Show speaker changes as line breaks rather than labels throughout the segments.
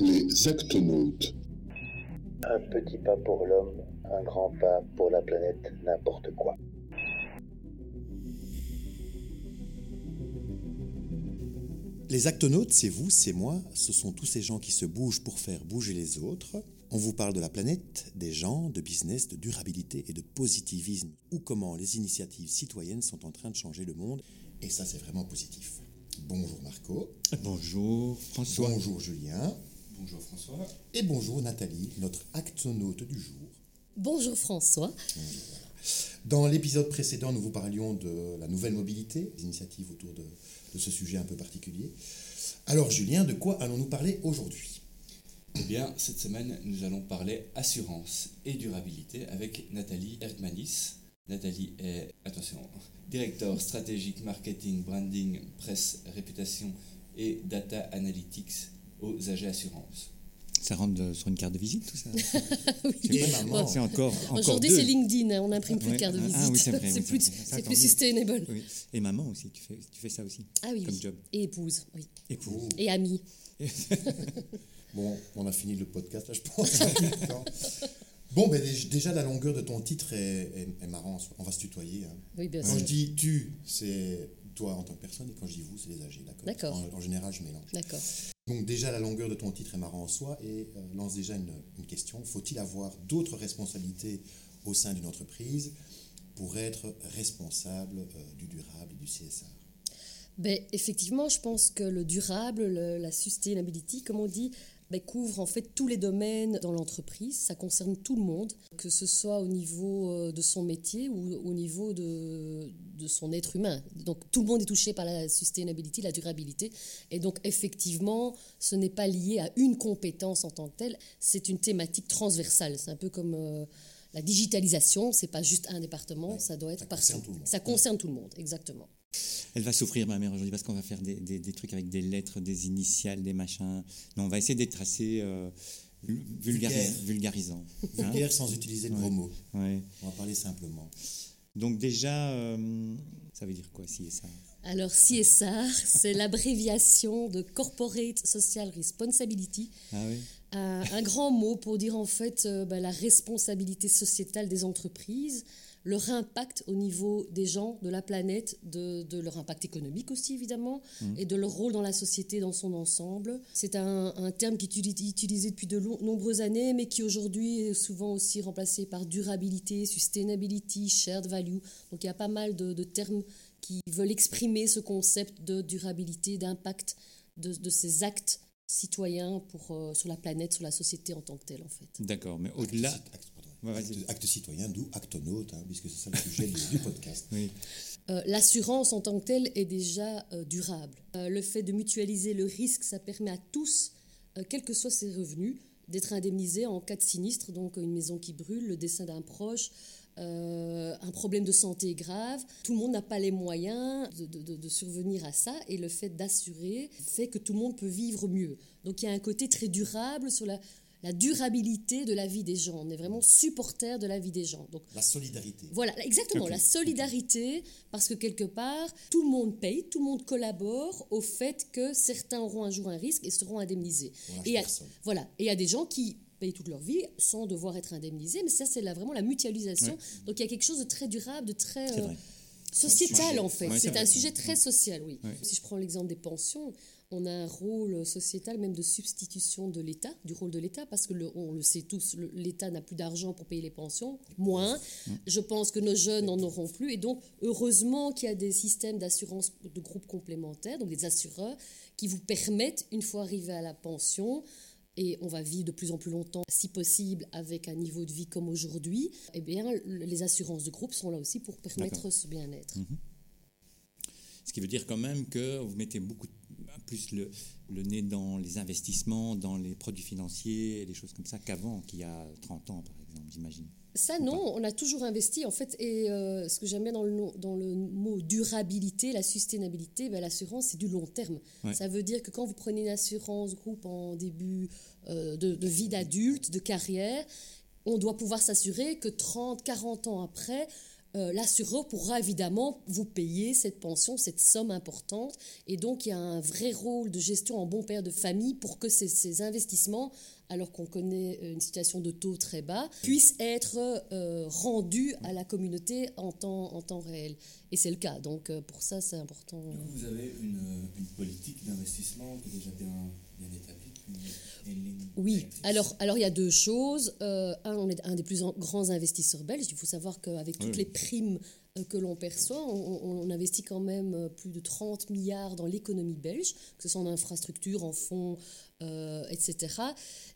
Les actonautes.
Un petit pas pour l'homme, un grand pas pour la planète, n'importe quoi.
Les actonautes, c'est vous, c'est moi, ce sont tous ces gens qui se bougent pour faire bouger les autres. On vous parle de la planète, des gens, de business, de durabilité et de positivisme, ou comment les initiatives citoyennes sont en train de changer le monde. Et ça, c'est vraiment positif. Bonjour Marco.
Bonjour François.
Bonjour Julien.
Bonjour François.
Et bonjour Nathalie, notre actonaute du jour.
Bonjour François.
Dans l'épisode précédent, nous vous parlions de la nouvelle mobilité, des initiatives autour de, de ce sujet un peu particulier. Alors Julien, de quoi allons-nous parler aujourd'hui?
Eh bien, cette semaine, nous allons parler assurance et durabilité avec Nathalie Erdmanis. Nathalie est, attention, directeur stratégique marketing, branding, presse, réputation et data analytics aux AG Assurance.
Ça rentre sur une carte de visite, tout ça
maman.
C'est encore, encore
Aujourd'hui, c'est LinkedIn, hein, on n'imprime plus
Ouais.
de carte de
Ah,
visite.
oui, c'est vrai, oui,
plus,
c'est tant
plus
mieux.
sustainable.
Oui. Et maman aussi, tu fais, tu fais ça aussi.
Ah oui,
Comme
oui.
job.
Et épouse, oui.
Épouse.
Et amie.
Bon, on a fini le podcast là, je pense. Bon, ben, dé- déjà, la longueur de ton titre est, est- est marrant. On va se tutoyer. hein.
Oui, bien
Quand
sûr.
je dis tu, c'est toi en tant que personne, et quand je dis vous, c'est les âgés, d'accord
D'accord.
En, en général, je mélange.
D'accord.
Donc déjà, la longueur de ton titre est marrant en soi et euh, lance déjà une, question. Faut-il avoir d'autres responsabilités au sein d'une entreprise pour être responsable euh, du durable et du CSR
Ben, effectivement, je pense que le durable, le- la sustainability, comme on dit, ben, couvre en fait tous les domaines dans l'entreprise. Ça concerne tout le monde, que ce soit au niveau euh, de son métier ou au niveau de, de son être humain. Donc tout le monde est touché par la sustainability, la durabilité. Et donc effectivement, ce n'est pas lié à une compétence en tant que telle, c'est une thématique transversale. C'est un peu comme... euh, la digitalisation, c'est pas juste un département,
Ouais,
ça doit être
ça
partout.
concerne tout le monde.
Ça concerne tout le monde, exactement.
Elle va souffrir, ma mère, aujourd'hui, parce qu'on va faire des, des- des trucs avec des lettres, des initiales, des machins. Non, on va essayer d'être assez euh, vulgaris-
Vulgaire.
vulgarisant. hein.
Vulgaire sans utiliser de gros
Ouais.
mots.
Ouais.
On va parler simplement.
Donc déjà, euh, ça veut dire quoi, si ça?
Alors CSR, c'est l'abréviation de Corporate Social Responsibility,
Ah oui
un, un grand mot pour dire en fait euh, ben, la responsabilité sociétale des entreprises, leur impact au niveau des gens, de la planète, de, de leur impact économique aussi évidemment, et de leur rôle dans la société dans son ensemble. C'est un, un terme qui est utili- utilisé depuis de nombreuses années, mais qui aujourd'hui est souvent aussi remplacé par durabilité, sustainability, shared value. Donc il y a pas mal de, de termes qui veulent exprimer ce concept de durabilité, d'impact de, de ces actes citoyens pour, euh, sur la planète, sur la société en tant que telle en fait.
D'accord, mais au-delà...
Acte, acte- pardon.
Ouais, vas-y.
Acte- acte citoyen, d'où actonaute, hein, puisque c'est ça le sujet du, du podcast.
Oui.
Euh, L'assurance en tant que telle est déjà euh, durable. Euh, le fait de mutualiser le risque, ça permet à tous, euh, quels que soient ses revenus, d'être indemnisés en cas de sinistre, donc une maison qui brûle, le dessin d'un proche, euh, un problème de santé grave. Tout le monde n'a pas les moyens de, de- de- de survenir à ça et le fait d'assurer fait que tout le monde peut vivre mieux. Donc il y a un côté très durable sur la, la durabilité de la vie des gens. On est vraiment supporter de la vie des gens. Donc
La solidarité.
voilà, exactement, la solidarité, parce que quelque part, tout le monde paye, tout le monde collabore au fait que certains auront un jour un risque et seront indemnisés. Et il y a-
personne.
voilà, et il y a des gens qui payent toute leur vie sans devoir être indemnisés, mais ça c'est vraiment la mutualisation.
Ouais.
Donc il y a quelque chose de très durable, de très euh, sociétal en fait.
Ouais, c'est
c'est un
vrai.
sujet très social, oui.
Ouais.
Si je prends l'exemple des pensions, on a un rôle sociétal même de substitution de l'État, du rôle de l'État, parce que le- on le sait tous, l'État n'a plus d'argent pour payer les pensions, moins. Je pense que nos jeunes n'en auront plus, et donc heureusement qu'il y a des systèmes d'assurance de groupes complémentaires, donc des assureurs, qui vous permettent, une fois arrivé à la pension, et on va vivre de plus en plus longtemps, si possible, avec un niveau de vie comme aujourd'hui, eh bien, le- les assurances de groupe sont là aussi pour permettre ce bien-être.
Ce qui veut dire quand même que vous mettez beaucoup plus le, le nez dans les investissements, dans les produits financiers, et des choses comme ça qu'avant, qu'il y a 30 ans, par exemple, j'imagine.
Ça, non, on a toujours investi, en fait. Et euh, ce que j'aime bien dans le, nom- dans le mot durabilité, la sustainabilité, ben, l'assurance, c'est du long terme.
Ouais.
Ça veut dire que quand vous prenez une assurance groupe en début euh, de, de vie d'adulte, de carrière, on doit pouvoir s'assurer que 30, 40 ans après, euh, l'assureur pourra évidemment vous payer cette pension, cette somme importante. Et donc, il y a un vrai rôle de gestion en bon père de famille pour que ces, investissements, alors qu'on connaît une situation de taux très bas, puissent être euh, rendus à la communauté en temps, réel. Et c'est le cas. Donc, euh, pour ça, c'est important.
Vous avez une, politique d'investissement qui est déjà bien, établie
Oui, alors, alors il y a deux choses. Euh, un, on est un des plus en- grands investisseurs belges. Il faut savoir qu'avec toutes
Oui.
les primes que l'on perçoit, on, investit quand même euh, plus de 30 milliards dans l'économie belge, que ce soit en infrastructure, en fonds, euh, etc.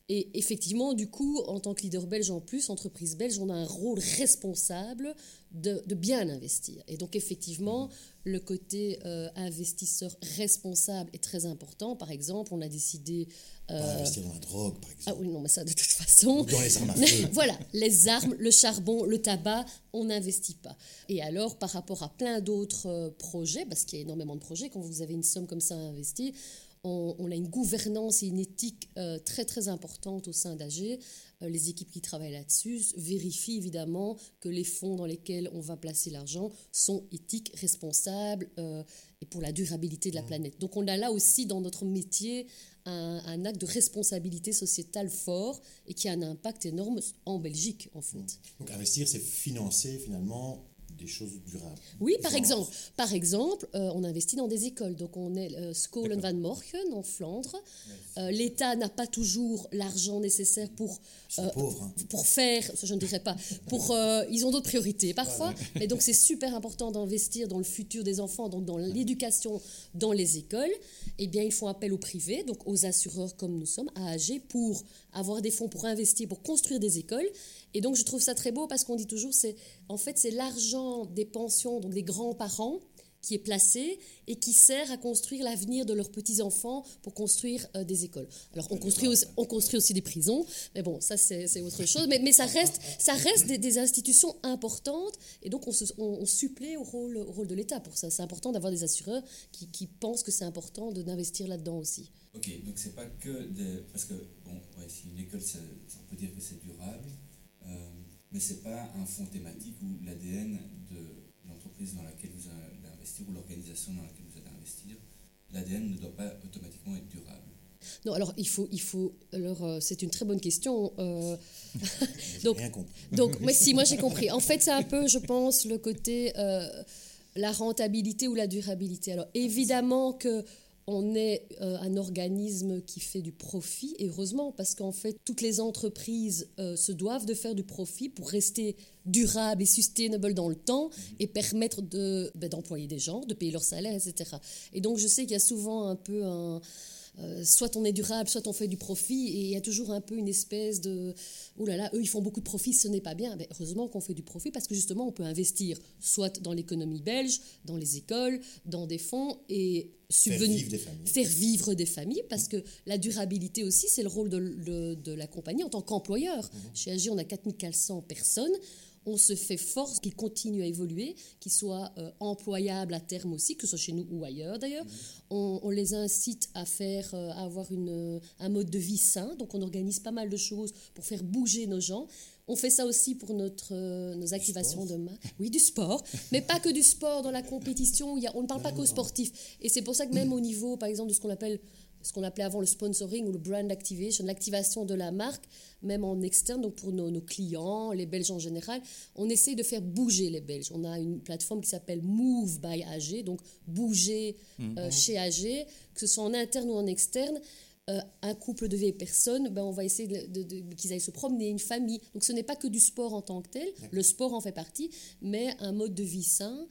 Et effectivement, du coup, en tant que leader belge en plus, entreprise belge, on a un rôle responsable de, de bien investir. Et donc, effectivement, le côté euh, investisseur responsable est très important. Par exemple, on a décidé...
Pas
euh,
investir dans la drogue, par
ah
exemple.
oui, non, mais ça, de toute façon...
Ou dans les armes à feu.
voilà, les armes, le charbon, le tabac, on n'investit pas. Et alors, par rapport à plein d'autres euh, projets, parce qu'il y a énormément de projets, quand vous avez une somme comme ça à investir, on, a une gouvernance et une éthique euh, très très importante au sein d'AG. Euh, les équipes qui travaillent là-dessus vérifient évidemment que les fonds dans lesquels on va placer l'argent sont éthiques, responsables euh, et pour la durabilité de la planète. Donc on a là aussi dans notre métier un, un acte de responsabilité sociétale fort et qui a un impact énorme en Belgique en fait.
Donc investir, c'est financer finalement des choses durables.
Oui, par exemple, par exemple, euh, on investit dans des écoles. Donc, on est euh, Scholen van Morgen en Flandre. Euh, L'État n'a pas toujours l'argent nécessaire pour euh,
pauvres. hein.
pour faire, je ne dirais pas, pour, ils ont d'autres priorités parfois, et donc c'est super important d'investir dans le futur des enfants, donc dans l'éducation dans les écoles. Eh bien, ils font appel au privé, donc aux assureurs comme nous sommes, à AG, pour avoir des fonds pour investir, pour construire des écoles. Et donc, je trouve ça très beau parce qu'on dit toujours, c'est en fait, c'est l'argent des pensions, donc des grands-parents, qui est placé et qui sert à construire l'avenir de leurs petits-enfants pour construire euh, des écoles. Alors, on construit, aussi, on construit aussi des prisons, mais bon, ça, c'est autre chose. Mais, ça reste, ça reste des, institutions importantes et donc on, supplée au rôle, au rôle de l'État pour ça. C'est important d'avoir des assureurs qui, pensent que c'est important d'investir là-dedans aussi.
Ok, donc c'est pas que. Parce que, bon, si une école, on peut dire que c'est durable, euh, mais c'est pas un fonds thématique où l'ADN de l'entreprise dans laquelle vous allez investir ou l'organisation dans laquelle vous allez investir, l'ADN ne doit pas automatiquement être durable.
Non, alors il faut, il faut. Alors euh, c'est une très bonne question. euh, donc-
rien compris.
Donc, mais si, moi j'ai compris. En fait, c'est un peu, je pense, le côté euh, la rentabilité ou la durabilité. Alors, évidemment que on est euh, un organisme qui fait du profit, et heureusement, parce qu'en fait, toutes les entreprises euh, se doivent de faire du profit pour rester durable et sustainable dans le temps et permettre ben, d'employer des gens, de payer leur salaire, etc. Et donc, je sais qu'il y a souvent un peu un... euh, soit on est durable, soit on fait du profit, et il y a toujours un peu une espèce de oh là là, eux ils font beaucoup de profit, ce n'est pas bien. Mais heureusement qu'on fait du profit parce que justement on peut investir soit dans l'économie belge, dans les écoles, dans des fonds et
Faire
subvenir
vivre des familles.
faire vivre des familles parce que la durabilité aussi, c'est le rôle de, de- de la compagnie en tant qu'employeur. Chez AG, on a 4400 personnes. On se fait force qu'ils continuent à évoluer, qu'ils soient euh, employables à terme aussi, que ce soit chez nous ou ailleurs d'ailleurs. On, on les incite à faire, euh, à avoir une, euh, un mode de vie sain. Donc on organise pas mal de choses pour faire bouger nos gens. On fait ça aussi pour notre, euh, nos activations de main. Oui, du sport, mais pas que du sport dans la compétition. Il y a, on ne parle pas qu'aux sportifs. Et c'est pour ça que même au niveau, par exemple, de ce qu'on appelle ce qu'on appelait avant le sponsoring ou le brand activation, l'activation de la marque, même en externe, donc pour nos, nos clients, les Belges en général, on essaye de faire bouger les Belges. On a une plateforme qui s'appelle Move by AG, donc bouger euh, chez AG, que ce soit en interne ou en externe. Euh, un couple de vieilles personnes, ben, on va essayer de- de- de- qu'ils aillent se promener, une famille. Donc ce n'est pas que du sport en tant que tel, le sport en fait partie, mais un mode de vie sain.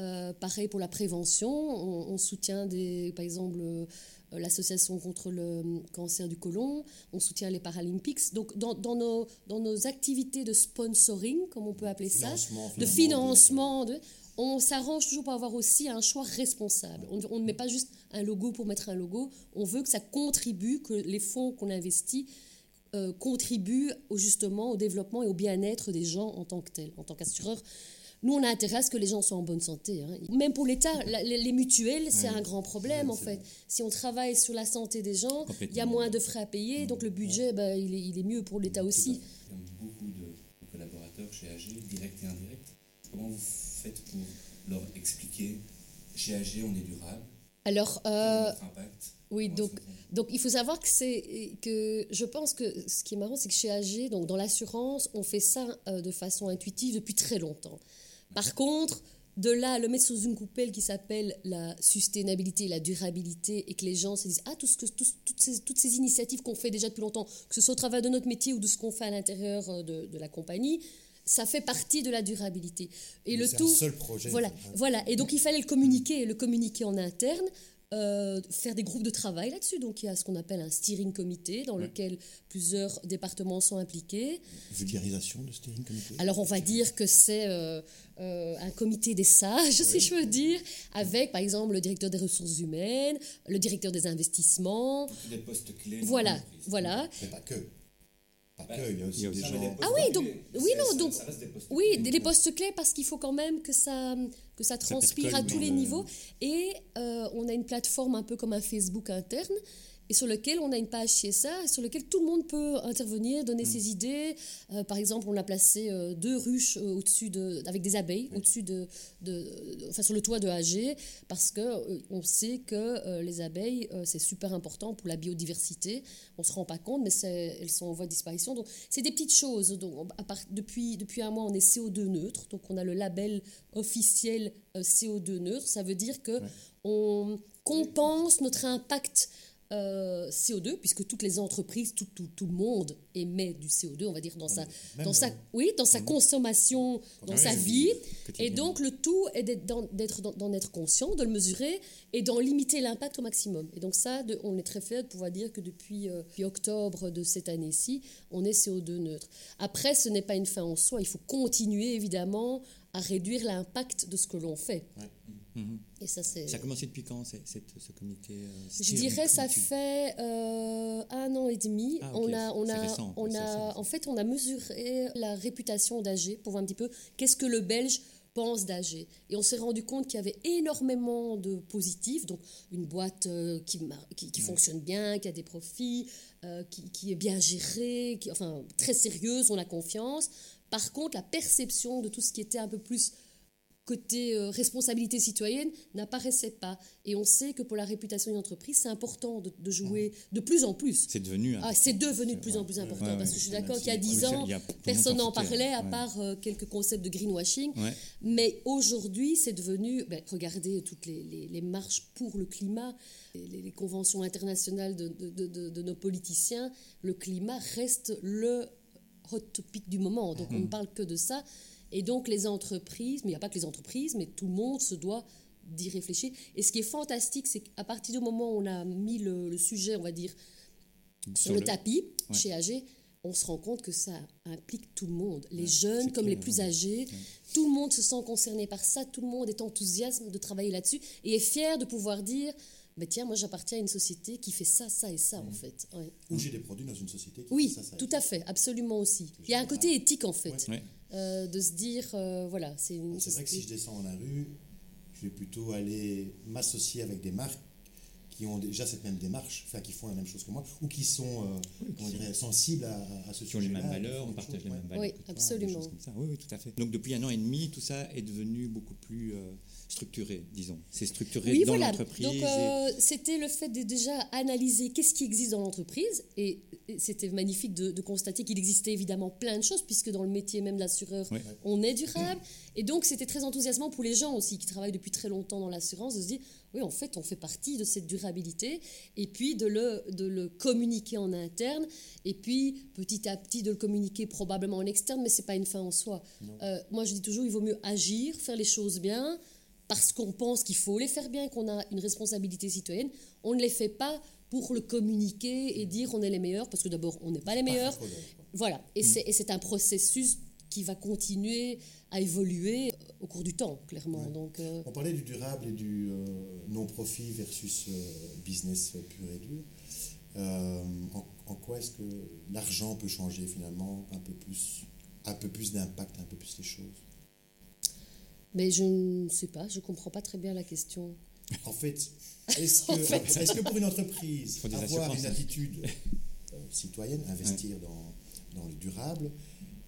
Euh, pareil pour la prévention, on, on soutient des, par exemple euh, l'association contre le cancer du côlon, on soutient les Paralympics. Donc dans, dans nos, dans nos activités de sponsoring, comme on peut appeler ça, de financement, de- on s'arrange toujours pour avoir aussi un choix responsable. On, on ne met pas juste un logo pour mettre un logo, on veut que ça contribue, que les fonds qu'on investit euh, contribuent au, justement au développement et au bien-être des gens en tant que tels, en tant qu'assureur. Nous, on a intérêt à ce que les gens soient en bonne santé. hein. Même pour l'État, les, les mutuelles, c'est un grand problème, en fait. Si on travaille sur la santé des gens, il y a moins de frais à payer, donc le budget, ben, il, est, il est mieux pour l'État aussi.
Il y a beaucoup de collaborateurs chez AG, directs et indirects. comment vous faites pour leur expliquer chez AG, on est durable?
Alors, euh, oui, donc il faut savoir que c'est que je pense que ce qui est marrant, c'est que chez AG, donc dans l'assurance, on fait ça euh, de façon intuitive depuis très longtemps. Par contre, de là à le mettre sous une coupelle qui s'appelle la sustainabilité, la durabilité, et que les gens se disent ah tout ce que tout- toutes ces toutes ces initiatives qu'on fait déjà depuis longtemps, que ce soit au travers de notre métier ou de ce qu'on fait à l'intérieur euh, de, de la compagnie, ça fait partie de la durabilité. Et le tout,
un seul projet.
voilà, voilà. Et donc il fallait le communiquer, le communiquer en interne, euh, faire des groupes de travail là-dessus. Donc il y a ce qu'on appelle un steering committee dans lequel plusieurs départements sont impliqués.
Vulgarisation de steering committee.
Alors on va dire que c'est euh, euh, un comité des sages, si je veux dire, avec par exemple le directeur des ressources humaines, le directeur des investissements.
des postes clés.
Voilà, voilà.
Mais pas que. Pas
Bah,
que, il y a aussi des gens.
des
Ah oui, donc- oui, non,
ça-
donc-
ça reste des postes
Oui, des postes clés parce qu'il faut quand même que ça, que ça transpire à tous les
le-
niveaux. Et euh, on a une plateforme un peu comme un Facebook interne et sur lequel on a une page CSA et sur lequel tout le monde peut intervenir, donner
Mm.
ses idées. Euh, par exemple, on a placé euh, deux ruches euh, au-dessus de, avec des abeilles au-dessus de, de, de- enfin sur le toit de AG parce que on sait que les abeilles c'est super important pour la biodiversité. On se rend pas compte, mais elles sont en voie de disparition. Donc c'est des petites choses. Donc à part- depuis depuis un mois, on est CO2 neutre, donc on a le label officiel euh, CO2 neutre. Ça veut dire que on compense notre impact euh, CO2, puisque toutes les entreprises, tout, tout, tout le monde émet du CO2, on va dire, dans sa,
Même
dans sa, oui, dans sa consommation, dans sa vie. Et donc, le tout est d'en être conscient, de le mesurer et d'en limiter l'impact au maximum. Et donc ça, de- on est très fiers de pouvoir dire que depuis, euh, depuis octobre de cette année-ci, on est CO2 neutre. Après, ce n'est pas une fin en soi. Il faut continuer, évidemment, à réduire l'impact de ce que l'on fait.
Mhm.
Et ça,
a commencé depuis quand, cette- ce comité euh,
Je dirais ça fait euh, un an et demi.
Ah, ok,
On a, on
c'est
a,
récent,
on a, en fait, on a mesuré la réputation d'AG pour voir un petit peu qu'est-ce que le Belge pense d'AG. Et on s'est rendu compte qu'il y avait énormément de positifs, donc une boîte euh, qui, fonctionne bien, qui a des profits, qui, qui est bien gérée, qui, enfin très sérieuse, on a confiance. Par contre, la perception de tout ce qui était un peu plus côté euh, responsabilité citoyenne n'apparaissait pas. Et on sait que pour la réputation d'une entreprise, c'est important de, de jouer de plus en plus.
C'est devenu.
Ah, c'est devenu de plus en plus important.
Ouais,
parce
ouais.
que je suis d'accord qu'il y a
oui,
10
ça,
ans,
a-
personne n'en parlait, à
ouais.
part euh, quelques concepts de greenwashing. Mais aujourd'hui, c'est devenu, ben, regardez toutes les, les- les marches pour le climat, les, les conventions internationales de, de- de- de- de nos politiciens, le climat reste le hot topic du moment. Donc on ne parle que de ça. Et donc les entreprises, mais il n'y a pas que les entreprises, mais tout le monde se doit d'y réfléchir. Et ce qui est fantastique, c'est qu'à partir du moment où on a mis le, le sujet, on va dire, sur, le, tapis,
Ouais.
chez AG, on se rend compte que ça implique tout le monde. Les
Ouais,
jeunes comme
clair,
les plus
ouais.
âgés, tout le monde se sent concerné par ça, tout le monde est enthousiaste de travailler là-dessus et est fier de pouvoir dire, bah, tiens, moi j'appartiens à une société qui fait ça, ça et ça en fait. Ouais.
Ou j'ai des produits dans une société qui
Oui,
fait ça, ça.
tout à fait, absolument aussi. Il y a un côté éthique en fait,
Ouais.
Euh, de se dire, euh, voilà, c'est une
C'est vrai que si je descends dans la rue, je vais plutôt aller m'associer avec des marques qui ont déjà cette même démarche, enfin qui font la même chose que moi, ou qui sont euh, comment dirais, sensibles à, à ce
Qui ont les mêmes valeurs, on partage
choses,
les
ouais.
mêmes valeurs.
Oui,
que
absolument.
choses comme ça. Oui, oui, tout à fait. Donc depuis un an et demi, tout ça est devenu beaucoup plus euh, structuré, disons. C'est structuré
Oui,
dans
voilà.
l'entreprise.
Donc,
et-
euh, c'était le fait de déjà analyser qu'est-ce qui existe dans l'entreprise. Et, c'était magnifique de, de constater qu'il existait évidemment plein de choses, puisque dans le métier même d'assureur,
Ouais.
on est durable. Et donc, c'était très enthousiasmant pour les gens aussi qui travaillent depuis très longtemps dans l'assurance de se dire oui, en fait, on fait partie de cette durabilité. Et puis, de le, de le communiquer en interne. Et puis, petit à petit, de le communiquer probablement en externe, mais ce n'est pas une fin en soi. Euh, moi, je dis toujours il vaut mieux agir, faire les choses bien parce qu'on pense qu'il faut les faire bien, qu'on a une responsabilité citoyenne. On ne les fait pas pour le communiquer et dire on est les meilleurs, parce que d'abord, on n'est pas les meilleurs. Voilà, et c'est et c'est un processus qui va continuer à évoluer au cours du temps, clairement.
Ouais.
Donc, euh,
On parlait du durable et du euh, non-profit versus euh, business pur et dur. Euh, en, en quoi est-ce que l'argent peut changer finalement un peu plus, un peu plus d'impact, un peu plus les choses?
Mais je ne sais pas, je ne comprends pas très bien la question.
En fait, est-ce que,
En fait.
est-ce que pour une entreprise, avoir une
hein.
attitude citoyenne, investir dans, dans le durable,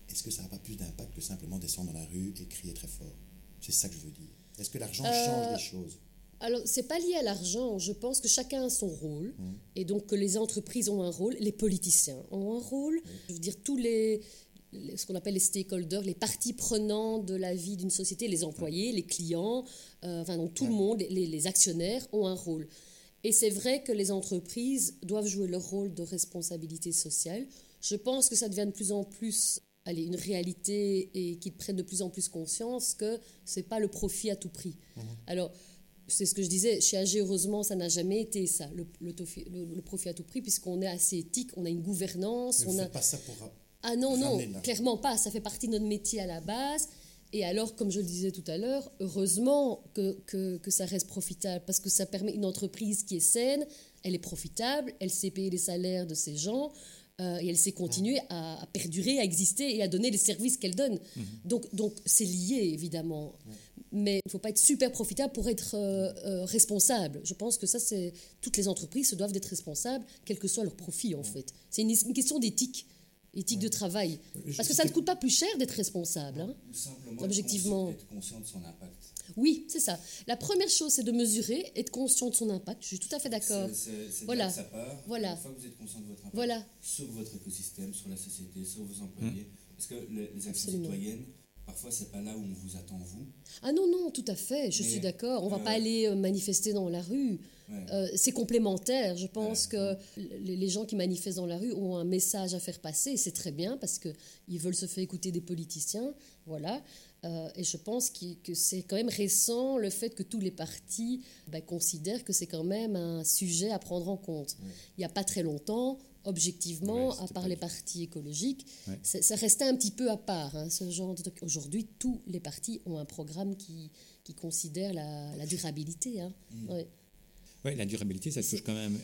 est-ce que ça n'a pas plus d'impact que simplement descendre dans la rue et crier très fort? C'est ça que je veux dire. Est-ce que l'argent
Euh,
change les choses?
Alors, c'est pas lié à l'argent. Je pense que chacun a son rôle. Et donc, que les entreprises ont un rôle, les politiciens ont un rôle. Je veux dire, tous les, les- ce qu'on appelle les stakeholders, les parties prenantes de la vie d'une société, les employés, les clients, euh, enfin, donc tout le monde, les, les actionnaires ont un rôle. Et c'est vrai que les entreprises doivent jouer leur rôle de responsabilité sociale. Je pense que ça devient de plus en plus allez, une réalité et qu'ils prennent de plus en plus conscience que c'est pas le profit à tout prix. Alors, c'est ce que je disais, chez AG, heureusement, ça n'a jamais été ça, le, le tofi- le- le profit à tout prix, puisqu'on est assez éthique, on a une gouvernance,
Mais
on a...
pas ça pour...
Ah non, non, clairement pas. Ça fait partie de notre métier à la base. Et alors, comme je le disais tout à l'heure, heureusement que, que, que ça reste profitable parce que ça permet une entreprise qui est saine, elle est profitable, elle sait payer les salaires de ses gens euh, et elle sait continuer à, à perdurer, à exister et à donner les services qu'elle donne. Donc, donc c'est lié évidemment. Mais il ne faut pas être super profitable pour être euh, euh, responsable. Je pense que ça, c'est toutes les entreprises se doivent d'être responsables, quel que soit leur profit en fait. C'est une, une question d'éthique, éthique de travail.
Je-
Parce que ça ne coûte pas plus cher d'être responsable. hein.
Simplement
Objectivement.
être conscient, de son impact.
Oui, c'est ça. La première chose, c'est de mesurer, être conscient de son impact. Je suis tout à fait d'accord. Voilà.
ça part.
Voilà.
Une fois que vous êtes conscient de votre impact
Voilà.
sur votre écosystème, sur la société, sur vos employés, parce que les, les actions
Absolument.
citoyennes, parfois c'est pas là où on vous attend vous.
Ah non, non, tout à fait, je
Mais,
suis d'accord. On va
euh,
pas aller euh, manifester dans la rue.
Ouais.
Euh, c'est complémentaire. Je pense
Ouais.
que les gens qui manifestent dans la rue ont un message à faire passer. C'est très bien parce qu'ils veulent se faire écouter des politiciens. Voilà. Euh, et je pense que c'est quand même récent le fait que tous les partis ben, considèrent que c'est quand même un sujet à prendre en compte. Il n'y a pas très longtemps, objectivement,
Ouais,
à part les partis écologiques,
Ouais.
ça, restait un petit peu à part. hein, ce genre de. Aujourd'hui, tous les partis ont un programme qui, qui considère la, la durabilité. hein. Ouais.
Ouais, la durabilité, ça touche quand même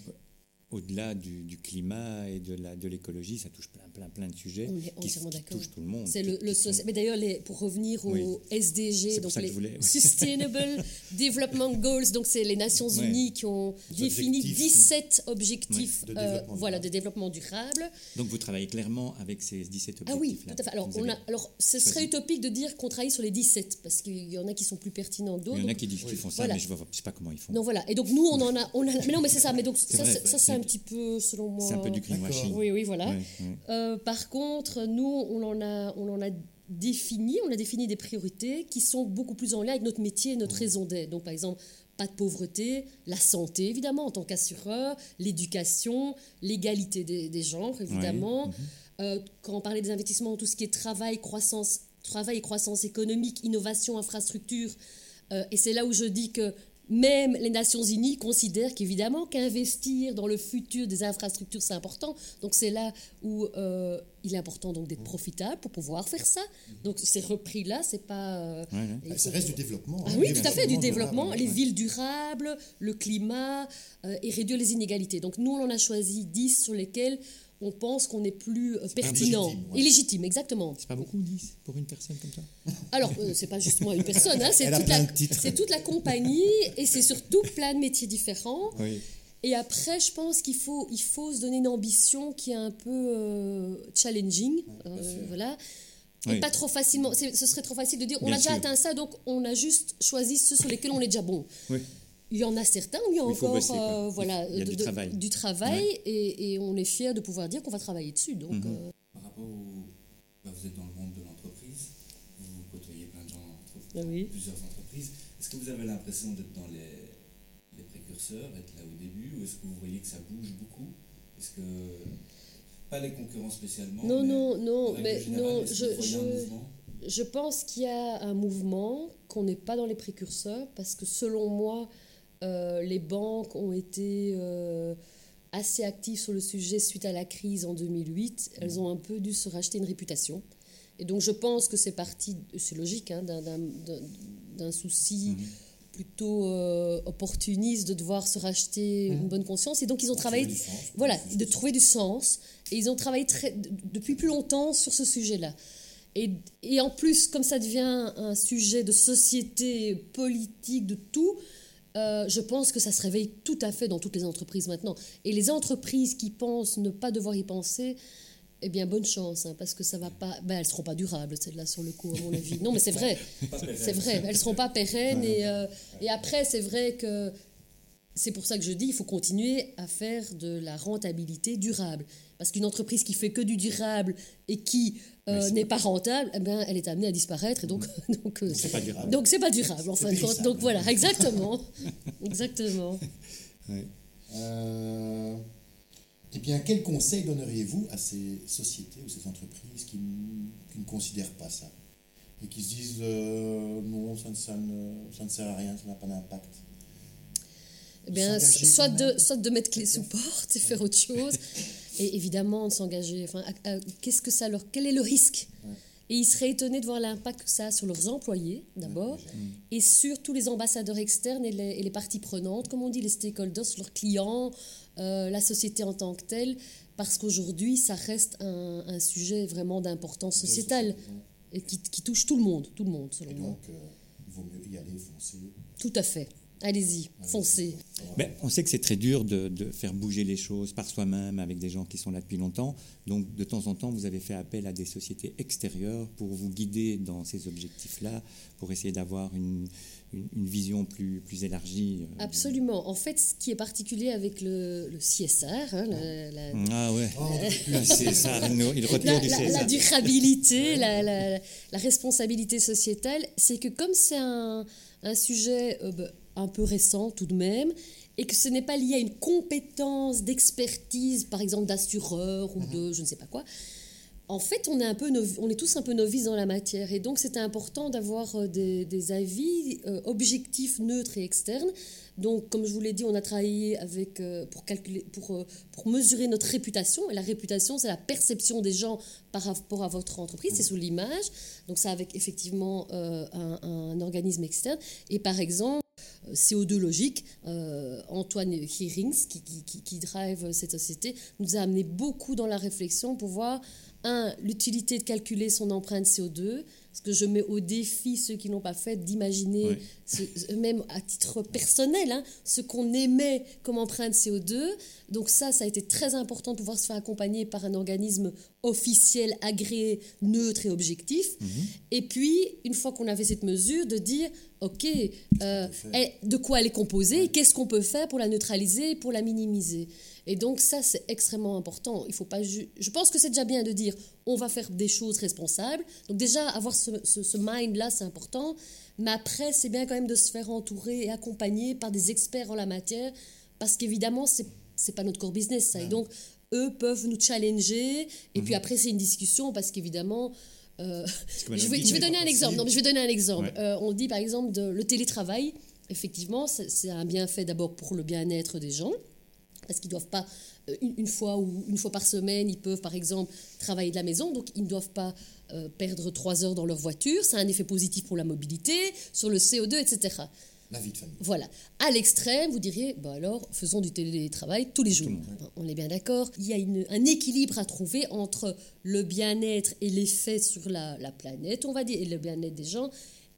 au-delà du, du climat et de l'écologie, ça touche plein, plein, plein de sujets
On est
qui,
entièrement
qui
d'accord.
touchent tout le monde.
C'est
qui-
le, le
qui sont-
soci- Mais d'ailleurs, pour revenir au
Oui.
SDG, donc les
je voulais- oui.
Sustainable Development Goals, donc c'est les Nations
Ouais.
Unies qui ont
Les
défini
objectifs.
17 objectifs
Ouais, de
euh,
développement
voilà, de
durable.
développement durable.
Donc vous travaillez clairement avec ces 17 objectifs
Ah oui, tout à fait. Alors, on a, alors ce serait utopique de dire qu'on travaille sur les 17, parce qu'il y en a qui sont plus pertinents que d'autres.
Il y en a qui disent qu'ils font ça,
Voilà.
mais je ne sais pas comment ils font.
Non, voilà. Et donc, nous, on en a. On a mais non, mais c'est ça. Mais donc, ça, c'est- ça, c'est un petit peu, selon moi.
C'est un peu du greenwashing.
Oui, oui, voilà. Euh, par contre, nous, on en a, on en a défini, on a défini des priorités qui sont beaucoup plus en lien avec notre métier et notre raison d'être. Donc, par exemple, pas de pauvreté, la santé, évidemment, en tant qu'assureur, l'éducation, l'égalité des, des genres, évidemment.
Mhm.
Euh, quand on parlait des investissements, tout ce qui est travail, croissance, travail et croissance économique, innovation, infrastructure. Euh, et c'est là où je dis que même les Nations Unies considèrent qu'évidemment qu'investir dans le futur des infrastructures c'est important. Donc c'est là où euh, il est important donc d'être profitable pour pouvoir faire ça. Donc ces repris là, c'est pas. euh,
Ouais, ouais.
il
Ça reste du développement.
ah
hein,
oui, tout à fait, du développement,
durable,
les
ouais.
villes durables, le climat euh, et réduire les inégalités. Donc nous, on en a choisi 10 sur lesquels on pense qu'on est plus euh, pertinent.
légitime, ouais.
Et légitime, exactement.
C'est pas beaucoup, 10 pour une personne comme ça
Alors, euh, c'est pas justement une personne, hein, c'est toute, la- toute compagnie et c'est surtout plein de métiers différents.
Oui.
Et après, je pense qu'il faut, il faut se donner une ambition qui est un peu euh, challenging. euh, voilà. Et
Oui.
pas trop facilement. Ce serait trop facile de dire on
Bien
a déjà
sûr.
atteint ça, donc on a juste choisi ceux sur lesquels on est déjà bon.
Oui.
Il y en a certains où il y a encore
bosser,
euh, voilà,
Il y a
de-
du travail.
du travail et, et on est fiers de pouvoir dire qu'on va travailler dessus. Donc,
Mhm.
euh,
Par rapport au. bah, vous êtes dans le monde de l'entreprise, vous côtoyez plein de gens entre
Ah oui.
plusieurs entreprises. Est-ce que vous avez l'impression d'être dans les, les précurseurs, être là au début, ou est-ce que vous voyez que ça bouge beaucoup? Est-ce que. Pas les concurrents spécialement.
non,
mais
non, non, mais
générale,
non, je, je, Je pense qu'il y a un mouvement, qu'on n'est pas dans les précurseurs, parce que selon moi, euh, les banques ont été euh, assez actives sur le sujet suite à la crise en 2008. Elles ont un peu dû se racheter une réputation. Et donc je pense que c'est parti, c'est logique, hein, d'un- souci plutôt euh, opportuniste de devoir se racheter une bonne conscience. Et donc ils ont travaillé,
sens.
voilà, de trouver du sens. Et ils ont travaillé très, depuis plus longtemps sur ce sujet-là. Et, et en plus, comme ça devient un sujet de société, politique, de tout, euh, je pense que ça se réveille tout à fait dans toutes les entreprises maintenant. Et les entreprises qui pensent ne pas devoir y penser, Eh bien, bonne chance, hein, parce que ça va pas. Ben, elles seront pas durables, celles-là, sur le coup, à mon avis. Non, mais c'est vrai. c'est vrai. Elles seront pas pérennes. Et, euh, et après, c'est vrai que c'est pour ça que je dis, il faut continuer à faire de la rentabilité durable. Parce qu'une entreprise qui fait que du durable et qui euh, n'est pas rentable, eh ben, elle est amenée à disparaître. Et donc, donc euh,
C'est pas durable.
donc c'est pas durable, en fin de compte. Donc voilà, exactement. exactement.
Ouais. Euh, eh bien, quel conseil donneriez-vous à ces sociétés ou ces entreprises qui, qui ne considèrent pas ça et qui se disent non, ça ne, ça, ne, ça ne sert à rien, ça n'a pas d'impact?
Eh bien, soit de, soit de mettre clé sous porte et faire autre chose. Et évidemment, de s'engager. Enfin, qu'est-ce que ça leur, quel est le risque Et ils seraient étonnés de voir l'impact que ça a sur leurs employés, d'abord, et sur tous les ambassadeurs externes et les, et les parties prenantes, comme on dit, les stakeholders, sur leurs clients, euh, la société en tant que telle, parce qu'aujourd'hui, ça reste un, un sujet vraiment d'importance sociétale et qui, qui touche tout le monde, tout le monde, selon
Et
moi.
donc, euh, il vaut mieux y aller, foncer.
Tout à fait. Allez-y, foncez.
Ben, on sait que c'est très dur de, de faire bouger les choses par soi-même avec des gens qui sont là depuis longtemps. Donc, de temps en temps, vous avez fait appel à des sociétés extérieures pour vous guider dans ces objectifs-là, pour essayer d'avoir une, une, une vision plus, plus élargie. euh,
Absolument. En fait, ce qui est particulier avec le, le CSR, hein, la, la-
Ah ouais,
Oh,
c'est ça, le retour
la-
du
la-
César.
la durabilité, la, la- la responsabilité sociétale, c'est que comme c'est un, un sujet euh, bah, un peu récent tout de même, et que ce n'est pas lié à une compétence d'expertise, par exemple d'assureur ou de je ne sais pas quoi, en fait, on est, un peu on est tous un peu novices dans la matière. Et donc, c'était important d'avoir euh, des, des avis euh, objectifs, neutres et externes. Donc, comme je vous l'ai dit, on a travaillé avec, euh, pour, calculer, pour, euh, pour mesurer notre réputation. Et la réputation, c'est la perception des gens par rapport à votre entreprise, c'est sous l'image. Donc, ça avec effectivement euh, un, un organisme externe. Et par exemple, CO2 Logique, euh, Antoine Hearings, qui, qui, drive cette société, nous a amené beaucoup dans la réflexion pour voir, un, l'utilité de calculer son empreinte CO2, parce que je mets au défi ceux qui n'ont pas fait d'imaginer, ce- même à titre personnel, hein, ce qu'on émet comme empreinte CO2. Donc ça, ça a été très important de pouvoir se faire accompagner par un organisme officiel, agréé, neutre et objectif. Et puis, une fois qu'on avait cette mesure, de dire, OK, euh, eh, de quoi elle est composée, qu'est-ce qu'on peut faire pour la neutraliser, pour la minimiser? Et donc ça, c'est extrêmement important. Il faut pas Je pense que c'est déjà bien de dire, on va faire des choses responsables. Donc déjà, avoir ce, ce- ce mind-là, c'est important. Mais après, c'est bien quand même de se faire entourer et accompagner par des experts en la matière, parce qu'évidemment, c'est c'est pas notre core business, ça. Et donc, eux peuvent nous challenger. Et puis après, c'est une discussion, parce qu'évidemment... euh, je, vais, je donner un exemple. Non, mais je vais donner un exemple.
Ouais.
Euh, on dit par exemple de, le télétravail. Effectivement, c'est c'est un bienfait d'abord pour le bien-être des gens, parce qu'ils ne doivent pas, euh, une, une fois ou une fois par semaine, ils peuvent par exemple travailler de la maison, donc ils ne doivent pas euh, perdre trois heures dans leur voiture. Ça a un effet positif pour la mobilité, sur le CO2, etc.
La vie de famille.
Voilà. À l'extrême, vous diriez, bah alors, faisons du télétravail tous les jours. On est bien d'accord. Il y a une- un équilibre à trouver entre le bien-être et l'effet sur la, la planète, on va dire, et le bien-être des gens,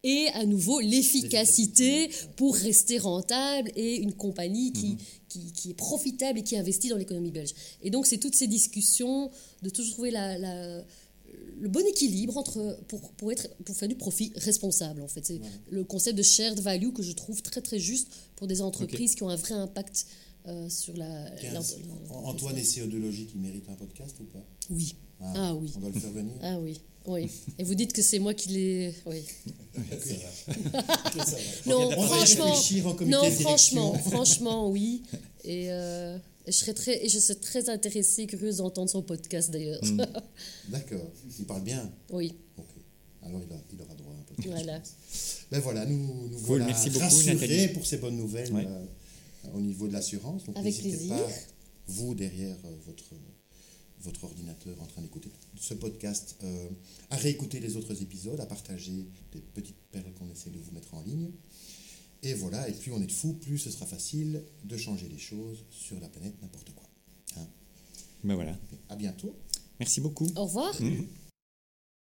et à nouveau l'efficacité pour rester rentable et une compagnie qui, qui, qui est profitable et qui investit dans l'économie belge. Et donc, c'est toutes ces discussions de toujours trouver la- la, le bon équilibre entre, pour, pour, être, pour faire du profit responsable, en fait. C'est le concept de shared value que je trouve très, très juste pour des entreprises qui ont un vrai impact euh, sur la...
Tiens,
la-
Antoine et CO2 Logique, il mérite un podcast ou pas?
Oui.
Ah,
Ah oui.
On doit le faire venir
Ah oui. Oui. Et vous dites que c'est moi qui l'ai... Oui. Non,
On va y
franchement,
réfléchir en comité
non, franchement, franchement, oui. Et, euh, et je serais très, et je serais très intéressée, curieuse d'entendre son podcast d'ailleurs.
D'accord. Il parle bien
oui,
Ok. Alors il, a- il aura droit à un podcast.
voilà.
Ben voilà, nous, nous
Cool,
voilà
merci beaucoup,
rassurés
Nathalie.
pour ces bonnes nouvelles
Ouais.
euh, au niveau de l'assurance. Donc
Avec plaisir.
pas, vous derrière euh, votre, votre ordinateur en train d'écouter ce podcast, euh, à réécouter les autres épisodes, à partager des petites perles qu'on essaie de vous mettre en ligne. Et voilà, et plus on est de fous, plus ce sera facile de changer les choses sur la planète, n'importe quoi. Hein.
Ben voilà.
À bientôt.
Merci beaucoup.
Au revoir.